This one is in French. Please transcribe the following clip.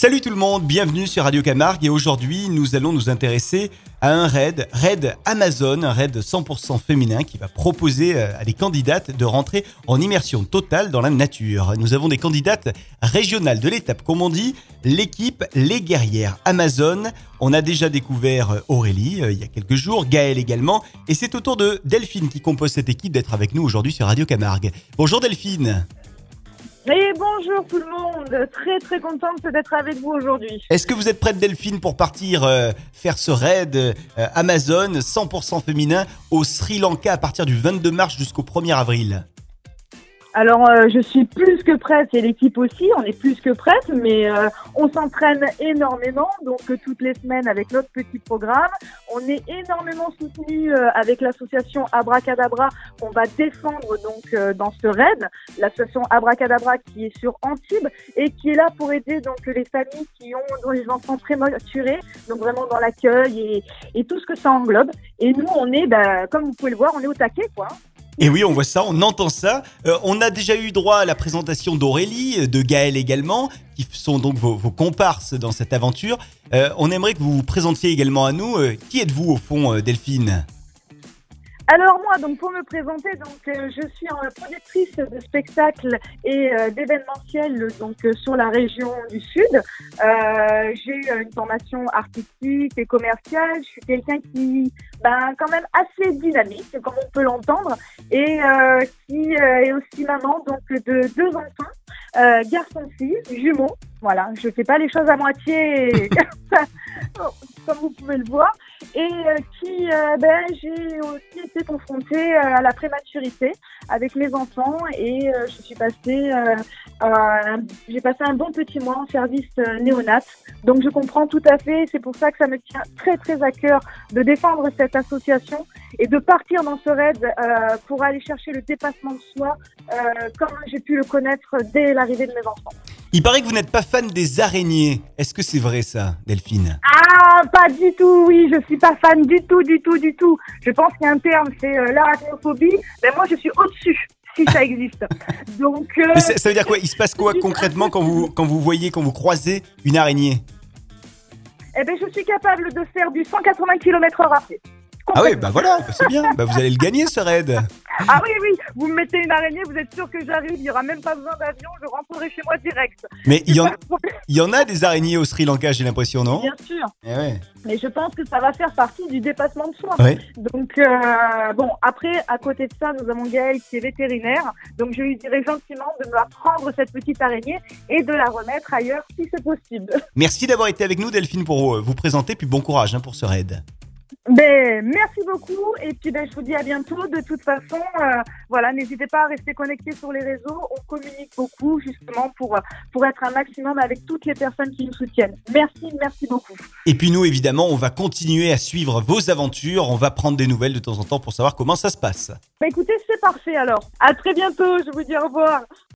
Salut tout le monde, bienvenue sur Radio Camargue et aujourd'hui nous allons nous intéresser à un raid, raid Amazon, un raid 100% féminin qui va proposer euh, à des candidates de rentrer en immersion totale dans la nature. Nous avons des candidates régionales de l'étape, comme on dit, l'équipe Les Guerrières Amazon. On a déjà découvert euh, Aurélie euh, il y a quelques jours, Gaëlle également, et c'est au tour de Delphine qui compose cette équipe d'être avec nous aujourd'hui sur Radio Camargue. Bonjour Delphine et bonjour tout le monde, très très contente d'être avec vous aujourd'hui. Est-ce que vous êtes prête Delphine pour partir euh, faire ce raid euh, Amazon 100% féminin au Sri Lanka à partir du 22 mars jusqu'au 1er avril? Alors, euh, je suis plus que prête et l'équipe aussi, on est plus que prête, mais euh, on s'entraîne énormément, donc euh, toutes les semaines avec notre petit programme. On est énormément soutenu avec l'association Abracadabra qu'on va défendre donc dans ce raid, l'association Abracadabra qui est sur Antibes et qui est là pour aider donc les familles qui ont dont les enfants prématurés, donc vraiment dans l'accueil et, tout ce que ça englobe. Et nous, on est, bah, comme vous pouvez le voir, on est au taquet, quoi. Et oui, on voit ça, on entend ça. Euh, on a déjà eu droit à la présentation d'Aurélie, de Gaël également, qui sont donc vos, comparses dans cette aventure. Euh, on aimerait que vous vous présentiez également à nous. Euh, qui êtes-vous au fond, Delphine? Alors moi, donc pour me présenter, donc euh, je suis en productrice de spectacles et euh, d'événementiels donc euh, sur la région du Sud. j'ai eu une formation artistique et commerciale. Je suis quelqu'un qui, ben quand même assez dynamique, comme on peut l'entendre, et qui est aussi maman donc de deux enfants. Euh, garçon-fille, jumeaux. Voilà, je fais pas les choses à moitié, comme vous pouvez le voir. Et euh, qui, euh, ben, j'ai aussi été confrontée à la prématurité avec mes enfants et je suis passée, j'ai passé un bon petit mois en service néonat. Donc je comprends tout à fait. C'est pour ça que ça me tient très très à cœur de défendre cette association et de partir dans ce raid pour aller chercher le dépassement de soi, comme j'ai pu le connaître dès l'arrivée de mes enfants. Il paraît que vous n'êtes pas fan des araignées. Est-ce que c'est vrai ça, Delphine? Ah, pas du tout, oui, je suis pas fan du tout, du tout, du tout. Je pense qu'il y a un terme, c'est euh, l'arachnophobie. Mais moi, je suis au-dessus si ça existe. Donc, euh, ça, veut dire quoi? Il se passe quoi concrètement quand vous, quand vous voyez, quand vous croisez une araignée? Eh bien, je suis capable de faire du 180 km/h. Ah oui, bah voilà, bah c'est bien. Bah vous allez le gagner ce raid. Ah oui, oui, vous me mettez une araignée, vous êtes sûr que j'arrive, il n'y aura même pas besoin d'avion, je rentrerai chez moi direct. Mais il y, en, il y en a des araignées au Sri Lanka, j'ai l'impression, non? Bien sûr. Eh ouais. Mais je pense que ça va faire partie du dépassement de soi. Donc, euh, bon, après, à côté de ça, nous avons Gaëlle qui est vétérinaire. Donc, je lui dirais gentiment de me prendre cette petite araignée et de la remettre ailleurs si c'est possible. Merci d'avoir été avec nous, Delphine, pour vous présenter, puis bon courage hein, pour ce raid. Ben, merci beaucoup et puis ben, je vous dis à bientôt. De toute façon, euh, voilà, n'hésitez pas à rester connectés sur les réseaux. On communique beaucoup justement pour, pour être un maximum avec toutes les personnes qui nous soutiennent. Merci, merci beaucoup. Et puis nous, évidemment, on va continuer à suivre vos aventures. On va prendre des nouvelles de temps en temps pour savoir comment ça se passe. Ben, écoutez, c'est parfait alors. À très bientôt. Je vous dis au revoir.